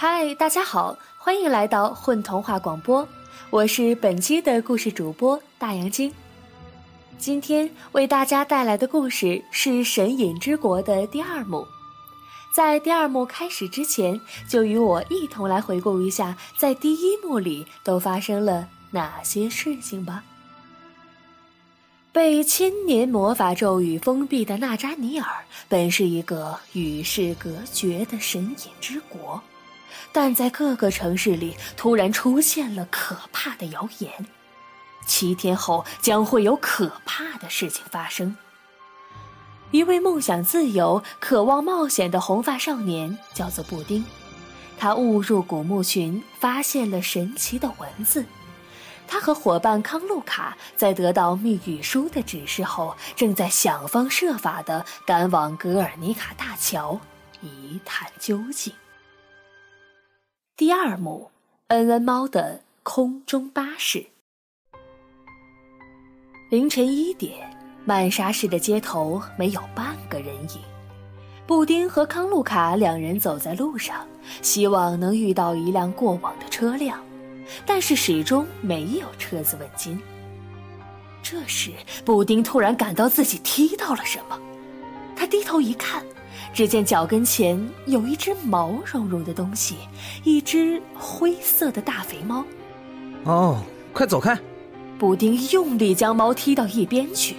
嗨，大家好，欢迎来到混童话广播，我是本期的故事主播大杨晶。今天为大家带来的故事是《神隐之国》的第二幕。在第二幕开始之前，就与我一同来回顾一下，在第一幕里都发生了哪些事情吧。被千年魔法咒语封闭的纳扎尼尔，本是一个与世隔绝的神隐之国。但在各个城市里突然出现了可怕的谣言，七天后将会有可怕的事情发生。一位梦想自由、渴望冒险的红发少年叫做布丁，他误入古墓群，发现了神奇的文字。他和伙伴康路卡在得到密语书的指示后，正在想方设法地赶往格尔尼卡大桥，一探究竟。第二幕，恩恩猫的空中巴士。凌晨一点，曼莎市的街头没有半个人影。布丁和康路卡两人走在路上，希望能遇到一辆过往的车辆，但是始终没有车子问津。这时，布丁突然感到自己踢到了什么，他低头一看。只见脚跟前有一只毛茸茸的东西，一只灰色的大肥猫。哦，快走开！布丁用力将猫踢到一边去。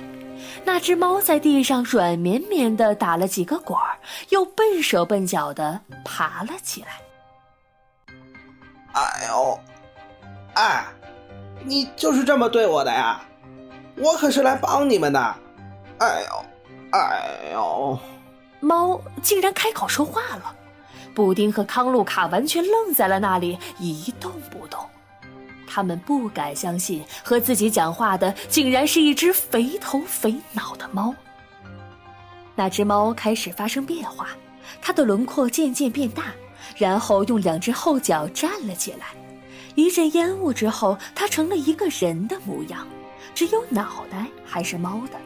那只猫在地上软绵绵的打了几个滚儿，又笨手笨脚的爬了起来。哎呦，哎，你就是这么对我的呀？我可是来帮你们的。哎呦，哎呦！猫竟然开口说话了，布丁和康路卡完全愣在了那里，一动不动。他们不敢相信和自己讲话的竟然是一只肥头肥脑的猫。那只猫开始发生变化，它的轮廓渐渐变大，然后用两只后脚站了起来。一阵烟雾之后，它成了一个人的模样，只有脑袋还是猫的。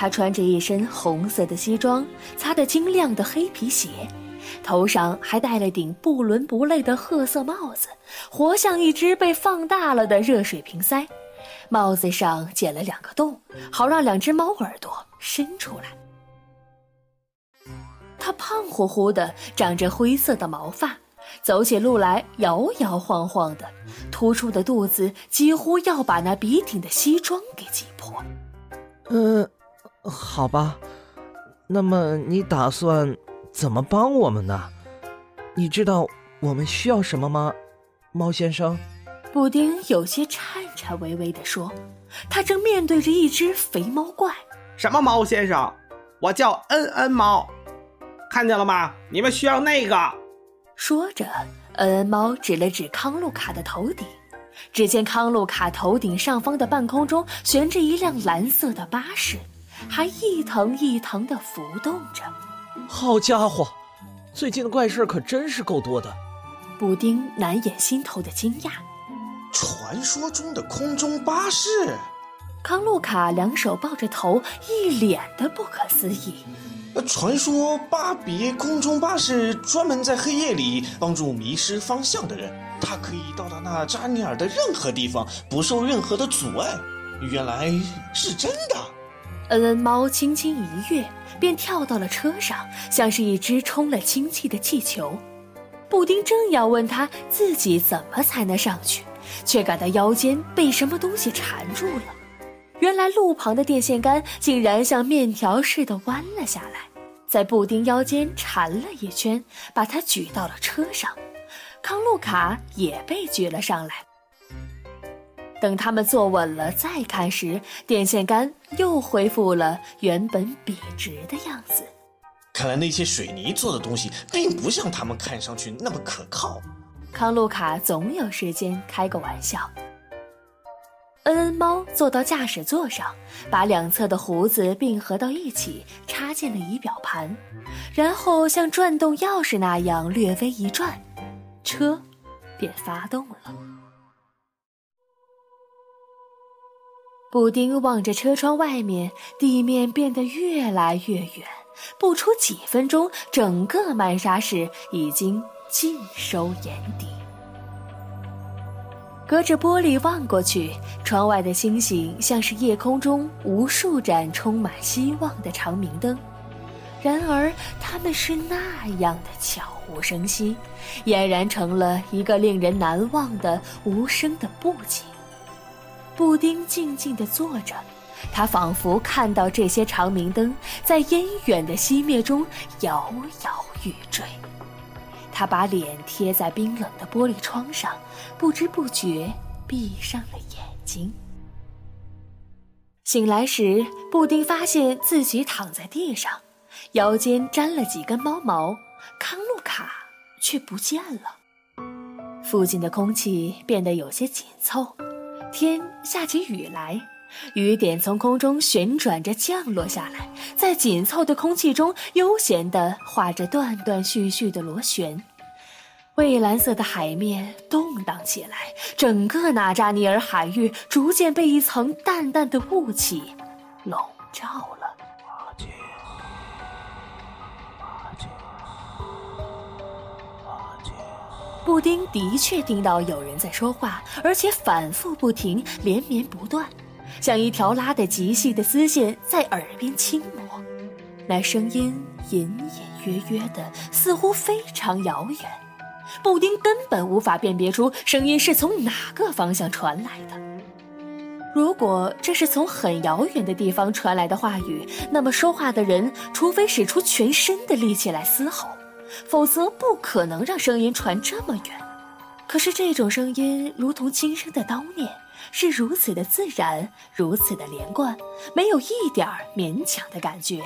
他穿着一身红色的西装，擦得晶亮的黑皮鞋，头上还戴了顶不伦不类的褐色帽子，活像一只被放大了的热水瓶塞。帽子上剪了两个洞，好让两只猫耳朵伸出来。他胖乎乎的，长着灰色的毛发，走起路来摇摇晃晃的，突出的肚子几乎要把那笔挺的西装给挤破。嗯。好吧，那么你打算怎么帮我们呢？你知道我们需要什么吗，猫先生？布丁有些颤颤巍巍地说：“他正面对着一只肥猫怪。”什么猫先生？我叫恩恩猫，看见了吗？你们需要那个。说着，恩恩猫指了指康路卡的头顶，只见康路卡头顶上方的半空中悬着一辆蓝色的巴士。还一腾一腾地浮动着。好家伙，最近的怪事可真是够多的。布丁难掩心头的惊讶。传说中的空中巴士。康路卡两手抱着头，一脸的不可思议。传说巴别空中巴士专门在黑夜里帮助迷失方向的人，它可以到达那扎尼尔的任何地方，不受任何的阻碍。原来是真的。恩恩猫轻轻一跃，便跳到了车上，像是一只充了氢气的气球。布丁正要问他自己怎么才能上去，却感到腰间被什么东西缠住了。原来路旁的电线杆竟然像面条似的弯了下来，在布丁腰间缠了一圈，把他举到了车上。康路卡也被举了上来。等他们坐稳了再看时，电线杆又恢复了原本笔直的样子。看来那些水泥做的东西并不像他们看上去那么可靠。康路卡总有时间开个玩笑。恩恩猫坐到驾驶座上，把两侧的胡子并合到一起，插进了仪表盘，然后像转动钥匙那样略微一转，车便发动了。布丁望着车窗外面，地面变得越来越远。不出几分钟，整个曼莎市已经尽收眼底。隔着玻璃望过去，窗外的星星像是夜空中无数盏充满希望的长明灯。然而，它们是那样的悄无声息，俨然成了一个令人难忘的无声的布景。布丁静静地坐着，他仿佛看到这些长明灯在烟远的熄灭中摇摇欲坠。他把脸贴在冰冷的玻璃窗上，不知不觉闭上了眼睛。醒来时，布丁发现自己躺在地上，腰间沾了几根猫毛，康路卡却不见了。附近的空气变得有些紧凑，天下起雨来。雨点从空中旋转着降落下来，在紧凑的空气中悠闲地画着断断续续的螺旋。蔚蓝色的海面动荡起来，整个纳扎尼尔海域逐渐被一层淡淡的雾气笼罩了。布丁的确听到有人在说话，而且反复不停，连绵不断。像一条拉得极细的丝线在耳边轻磨，那声音隐隐约约的，似乎非常遥远。布丁根本无法辨别出声音是从哪个方向传来的。如果这是从很遥远的地方传来的话语，那么说话的人除非使出全身的力气来嘶吼，否则不可能让声音传这么远。可是这种声音如同轻声的叨念。是如此的自然，如此的连贯，没有一点儿勉强的感觉，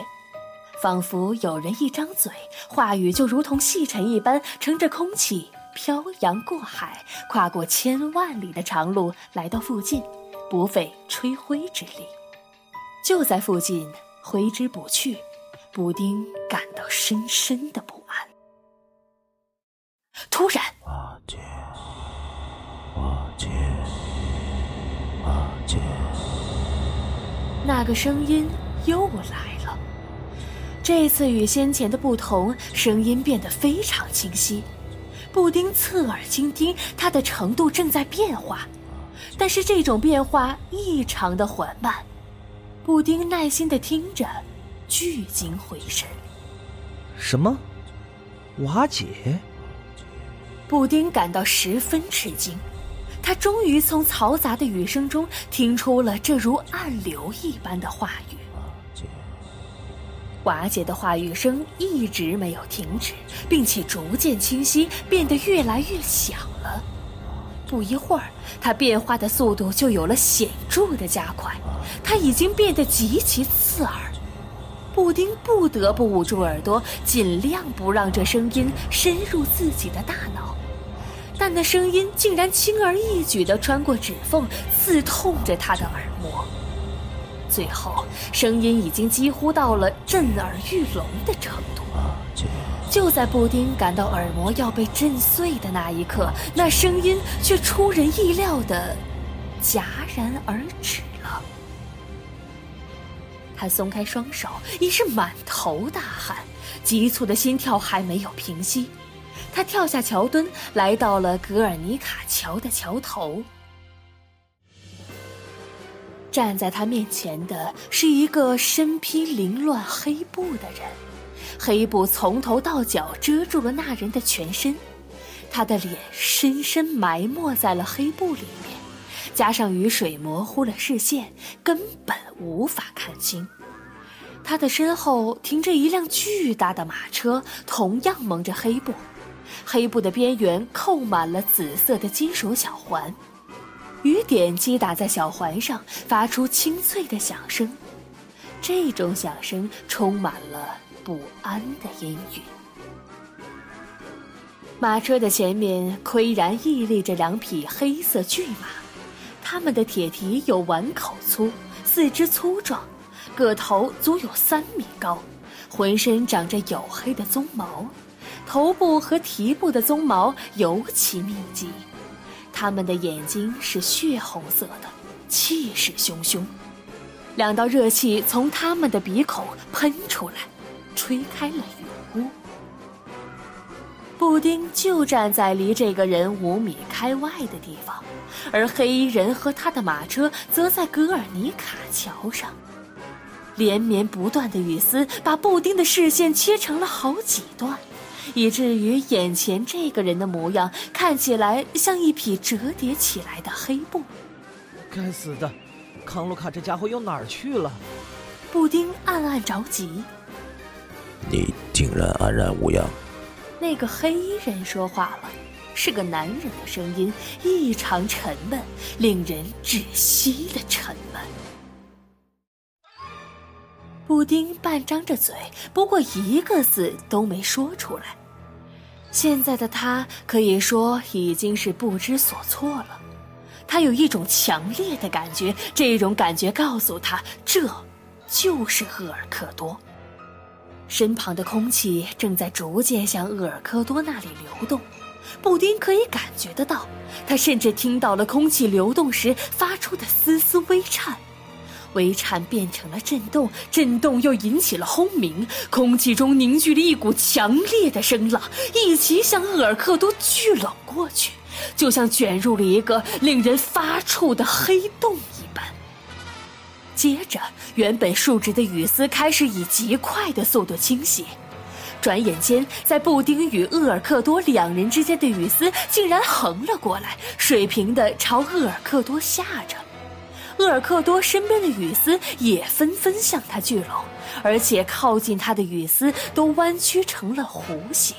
仿佛有人一张嘴，话语就如同细尘一般，乘着空气漂洋过海，跨过千万里的长路来到附近，不费吹灰之力。就在附近，挥之不去，布丁感到深深的不。突然。那个声音又来了，这次与先前的不同，声音变得非常清晰。布丁侧耳倾听，它的程度正在变化，但是这种变化异常的缓慢。布丁耐心的听着，聚精会神。什么？瓦解？布丁感到十分吃惊。他终于从嘈杂的雨声中听出了这如暗流一般的话语。瓦解的话语声一直没有停止，并且逐渐清晰，变得越来越响了。不一会儿，它变化的速度就有了显著的加快，它已经变得极其刺耳。布丁不得不捂住耳朵，尽量不让这声音深入自己的大脑。但那声音竟然轻而易举地穿过指缝，刺痛着他的耳膜。最后，声音已经几乎到了震耳欲聋的程度。就在布丁感到耳膜要被震碎的那一刻，那声音却出人意料的戛然而止了。他松开双手，已是满头大汗，急促的心跳还没有平息。他跳下桥墩，来到了格尔尼卡桥的桥头。站在他面前的是一个身披凌乱黑布的人，黑布从头到脚遮住了那人的全身，他的脸深深埋没在了黑布里面，加上雨水模糊了视线，根本无法看清。他的身后停着一辆巨大的马车，同样蒙着黑布。黑布的边缘扣满了紫色的金属小环，雨点击打在小环上，发出清脆的响声。这种响声充满了不安的阴云。马车的前面岿然屹立着两匹黑色巨马，它们的铁蹄有碗口粗，四肢粗壮，个头足有三米高，浑身长着黝黑的鬃毛。头部和蹄部的鬃毛尤其密集，它们的眼睛是血红色的，气势汹汹。两道热气从它们的鼻孔喷出来，吹开了雨雾。布丁就站在离这个人五米开外的地方，而黑衣人和他的马车则在格尔尼卡桥上。连绵不断的雨丝把布丁的视线切成了好几段，以至于眼前这个人的模样看起来像一匹折叠起来的黑布。该死的，康鲁卡这家伙又哪儿去了？布丁暗暗着急。你竟然安然无恙。那个黑衣人说话了，是个男人的声音，异常沉闷，令人窒息的沉闷。布丁半张着嘴，不过一个字都没说出来。现在的他可以说已经是不知所措了。他有一种强烈的感觉，这种感觉告诉他，这就是厄尔克多。身旁的空气正在逐渐向厄尔科多那里流动，布丁可以感觉得到，他甚至听到了空气流动时发出的丝丝微颤，微颤变成了震动，震动又引起了轰鸣，空气中凝聚了一股强烈的声浪，一起向厄尔克多聚拢过去，就像卷入了一个令人发怵的黑洞一般。接着，原本竖直的雨丝开始以极快的速度倾斜，转眼间，在布丁与厄尔克多两人之间的雨丝竟然横了过来，水平的朝厄尔克多下着。厄尔克多身边的雨丝也纷纷向他聚拢，而且靠近他的雨丝都弯曲成了弧形。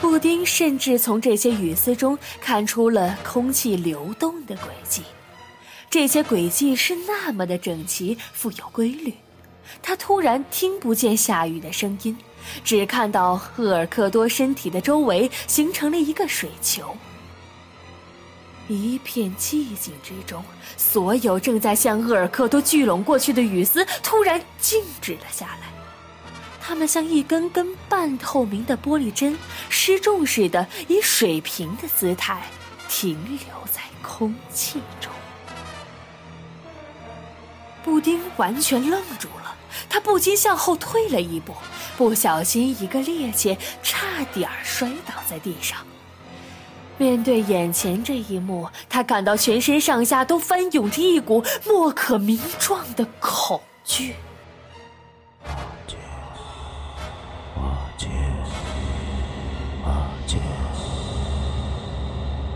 布丁甚至从这些雨丝中看出了空气流动的轨迹。这些轨迹是那么的整齐、富有规律。他突然听不见下雨的声音，只看到厄尔克多身体的周围形成了一个水球。一片寂静之中，所有正在向厄尔克多聚拢过去的雨丝突然静止了下来。它们像一根根半透明的玻璃针，失重似的以水平的姿态停留在空气中。布丁完全愣住了，他不禁向后退了一步，不小心一个趔趄，差点摔倒在地上。面对眼前这一幕，他感到全身上下都翻涌着一股莫可名状的恐惧。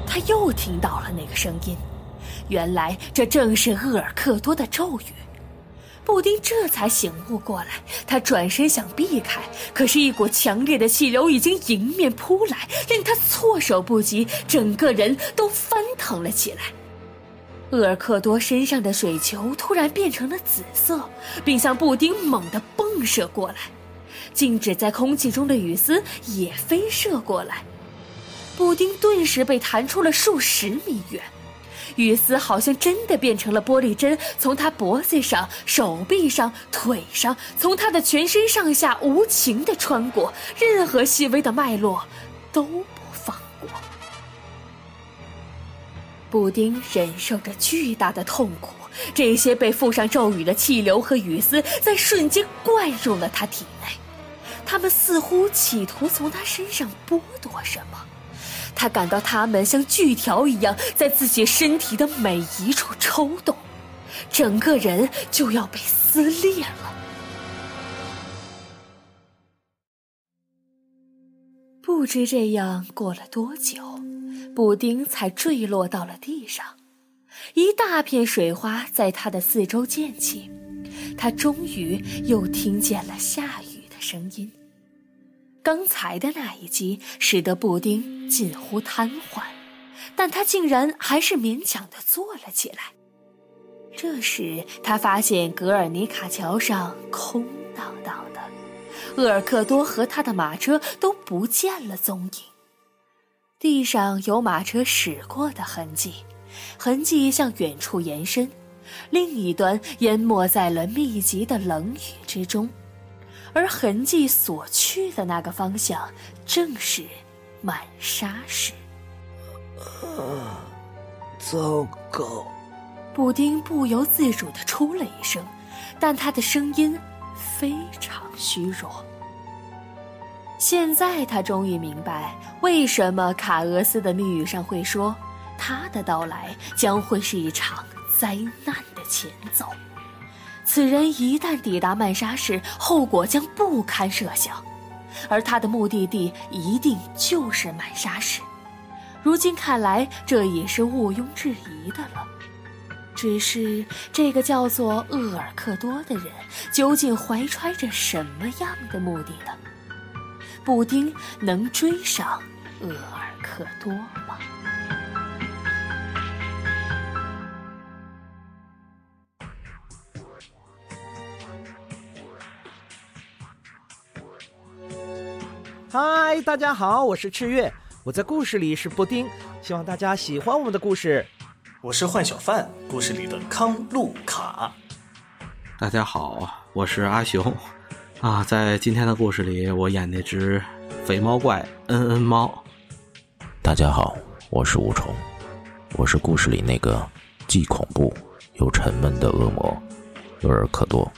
他又听到了那个声音。原来这正是厄尔克多的咒语，布丁这才醒悟过来。他转身想避开，可是，一股强烈的气流已经迎面扑来，令他措手不及，整个人都翻腾了起来。厄尔克多身上的水球突然变成了紫色，并向布丁猛地迸射过来，静止在空气中的雨丝也飞射过来，布丁顿时被弹出了数十米远。雨丝好像真的变成了玻璃针，从他脖子上、手臂上、腿上，从他的全身上下无情的穿过，任何细微的脉络都不放过。布丁忍受着巨大的痛苦，这些被附上咒语的气流和雨丝在瞬间灌入了他体内，他们似乎企图从他身上剥夺什么。他感到它们像锯条一样在自己身体的每一处抽动，整个人就要被撕裂了。不知这样过了多久，布丁才坠落到了地上，一大片水花在他的四周溅起，他终于又听见了下雨的声音。刚才的那一击使得布丁近乎瘫痪，但他竟然还是勉强的坐了起来。这时，他发现格尔尼卡桥上空荡荡的，厄尔克多和他的马车都不见了踪影。地上有马车驶过的痕迹，痕迹向远处延伸，另一端淹没在了密集的冷雨之中。而痕迹所去的那个方向，正是满沙市。啊，糟糕！布丁不由自主地出了一声，但他的声音非常虚弱。现在他终于明白，为什么卡俄斯的密语上会说，他的到来将会是一场灾难的前奏。此人一旦抵达曼莎市，后果将不堪设想，而他的目的地一定就是曼莎市。如今看来，这已是毋庸置疑的了。只是这个叫做厄尔克多的人，究竟怀揣着什么样的目的呢？布丁能追上厄尔克多吗？嗨，大家好，我是赤月，我在故事里是布丁，希望大家喜欢我们的故事。我是幻小范，故事里的康路卡。大家好，我是阿雄。啊，在今天的故事里，我演那只肥猫怪恩恩猫。大家好，我是吴虫，我是故事里那个既恐怖又沉闷的恶魔厄尔克多。